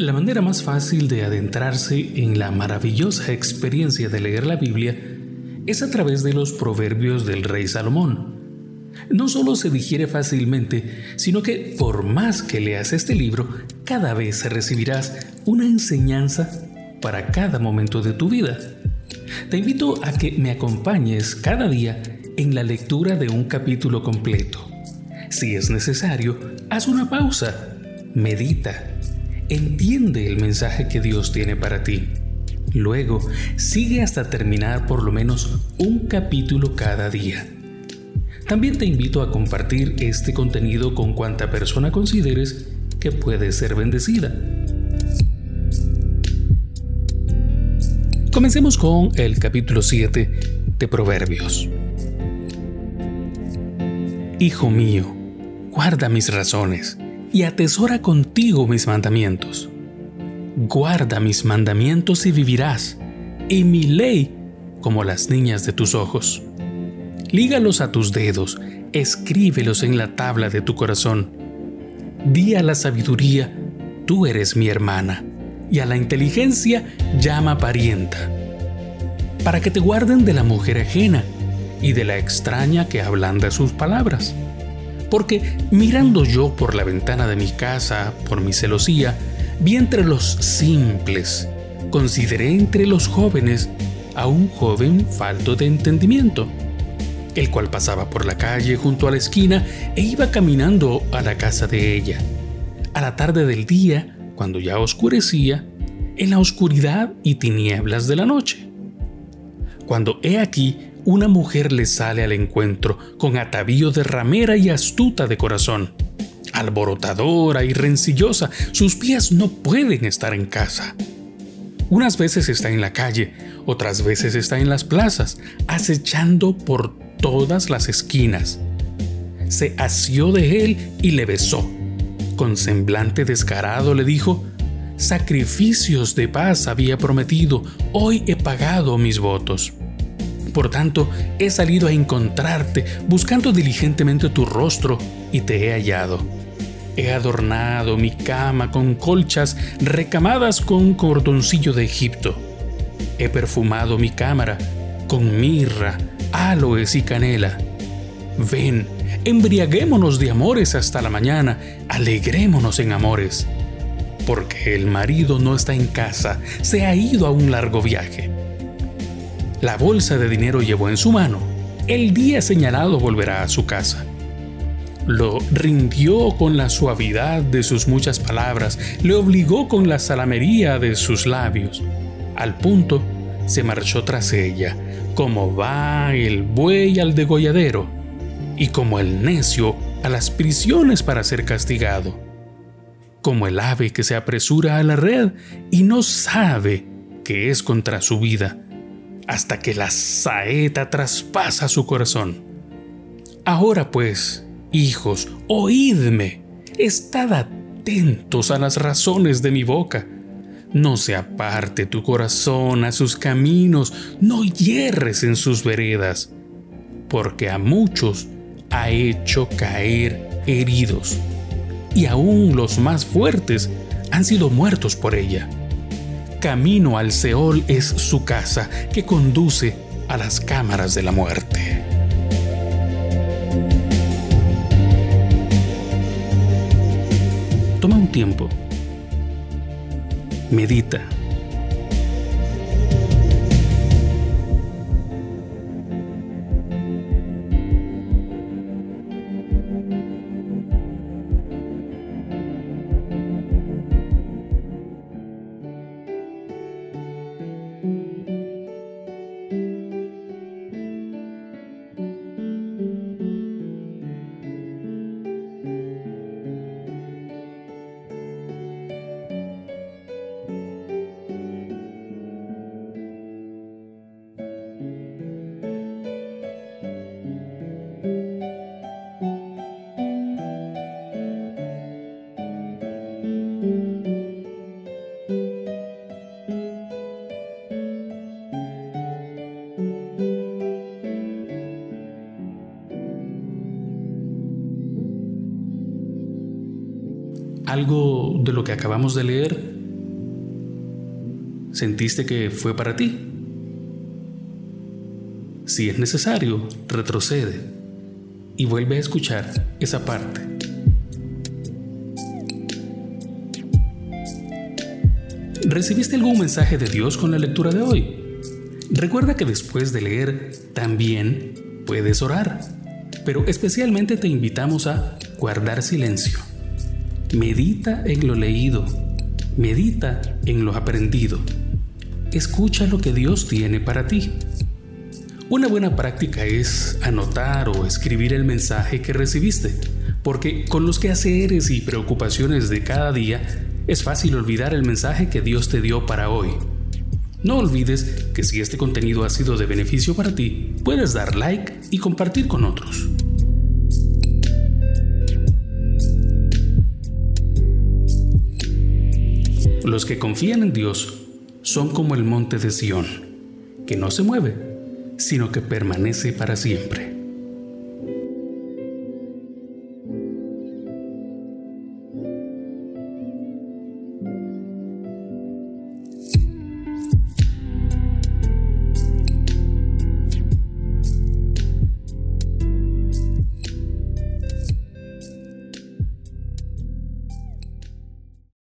La manera más fácil de adentrarse en la maravillosa experiencia de leer la Biblia es a través de los proverbios del rey Salomón. No solo se digiere fácilmente, sino que por más que leas este libro, cada vez recibirás una enseñanza para cada momento de tu vida. Te invito a que me acompañes cada día en la lectura de un capítulo completo. Si es necesario, haz una pausa, medita entiende el mensaje que Dios tiene para ti. Luego, sigue hasta terminar por lo menos un capítulo cada día. También te invito a compartir este contenido con cuanta persona consideres que puede ser bendecida. Comencemos con el capítulo 7 de Proverbios. Hijo mío, guarda mis razones y atesora contigo mis mandamientos. Guarda mis mandamientos y vivirás, y mi ley como las niñas de tus ojos. Lígalos a tus dedos, escríbelos en la tabla de tu corazón. Di a la sabiduría, tú eres mi hermana, y a la inteligencia llama parienta, para que te guarden de la mujer ajena y de la extraña que ablanda sus palabras porque mirando yo por la ventana de mi casa, por mi celosía, vi entre los simples, consideré entre los jóvenes a un joven falto de entendimiento, el cual pasaba por la calle junto a la esquina e iba caminando a la casa de ella. A la tarde del día, cuando ya oscurecía, en la oscuridad y tinieblas de la noche. Cuando he aquí una mujer le sale al encuentro con atavío de ramera y astuta de corazón. Alborotadora y rencillosa, sus pies no pueden estar en casa. Unas veces está en la calle, otras veces está en las plazas, acechando por todas las esquinas. Se asió de él y le besó. Con semblante descarado le dijo, Sacrificios de paz había prometido, hoy he pagado mis votos. Por tanto, he salido a encontrarte, buscando diligentemente tu rostro, y te he hallado. He adornado mi cama con colchas recamadas con cordoncillo de Egipto. He perfumado mi cámara con mirra, aloes y canela. Ven, embriaguémonos de amores hasta la mañana, alegrémonos en amores. Porque el marido no está en casa, se ha ido a un largo viaje. La bolsa de dinero llevó en su mano. El día señalado volverá a su casa. Lo rindió con la suavidad de sus muchas palabras, le obligó con la salamería de sus labios. Al punto, se marchó tras ella, como va el buey al degolladero, y como el necio a las prisiones para ser castigado, como el ave que se apresura a la red y no sabe que es contra su vida hasta que la saeta traspasa su corazón. Ahora pues, hijos, oídme, estad atentos a las razones de mi boca. No se aparte tu corazón a sus caminos, no hierres en sus veredas, porque a muchos ha hecho caer heridos, y aún los más fuertes han sido muertos por ella. Camino al Seol es su casa que conduce a las cámaras de la muerte. Toma un tiempo. Medita algo de lo que acabamos de leer ¿Sentiste que fue para ti? Si es necesario, retrocede y vuelve a escuchar esa parte. ¿Recibiste algún mensaje de Dios con la lectura de hoy? Recuerda que después de leer también puedes orar, pero especialmente te invitamos a guardar silencio. Medita en lo leído, medita en lo aprendido. Escucha lo que Dios tiene para ti. Una buena práctica es anotar o escribir el mensaje que recibiste, porque con los quehaceres y preocupaciones de cada día es fácil olvidar el mensaje que Dios te dio para hoy. No olvides que si este contenido ha sido de beneficio para ti, puedes dar like y compartir con otros. Los que confían en Dios son como el monte de Sión, que no se mueve, sino que permanece para siempre.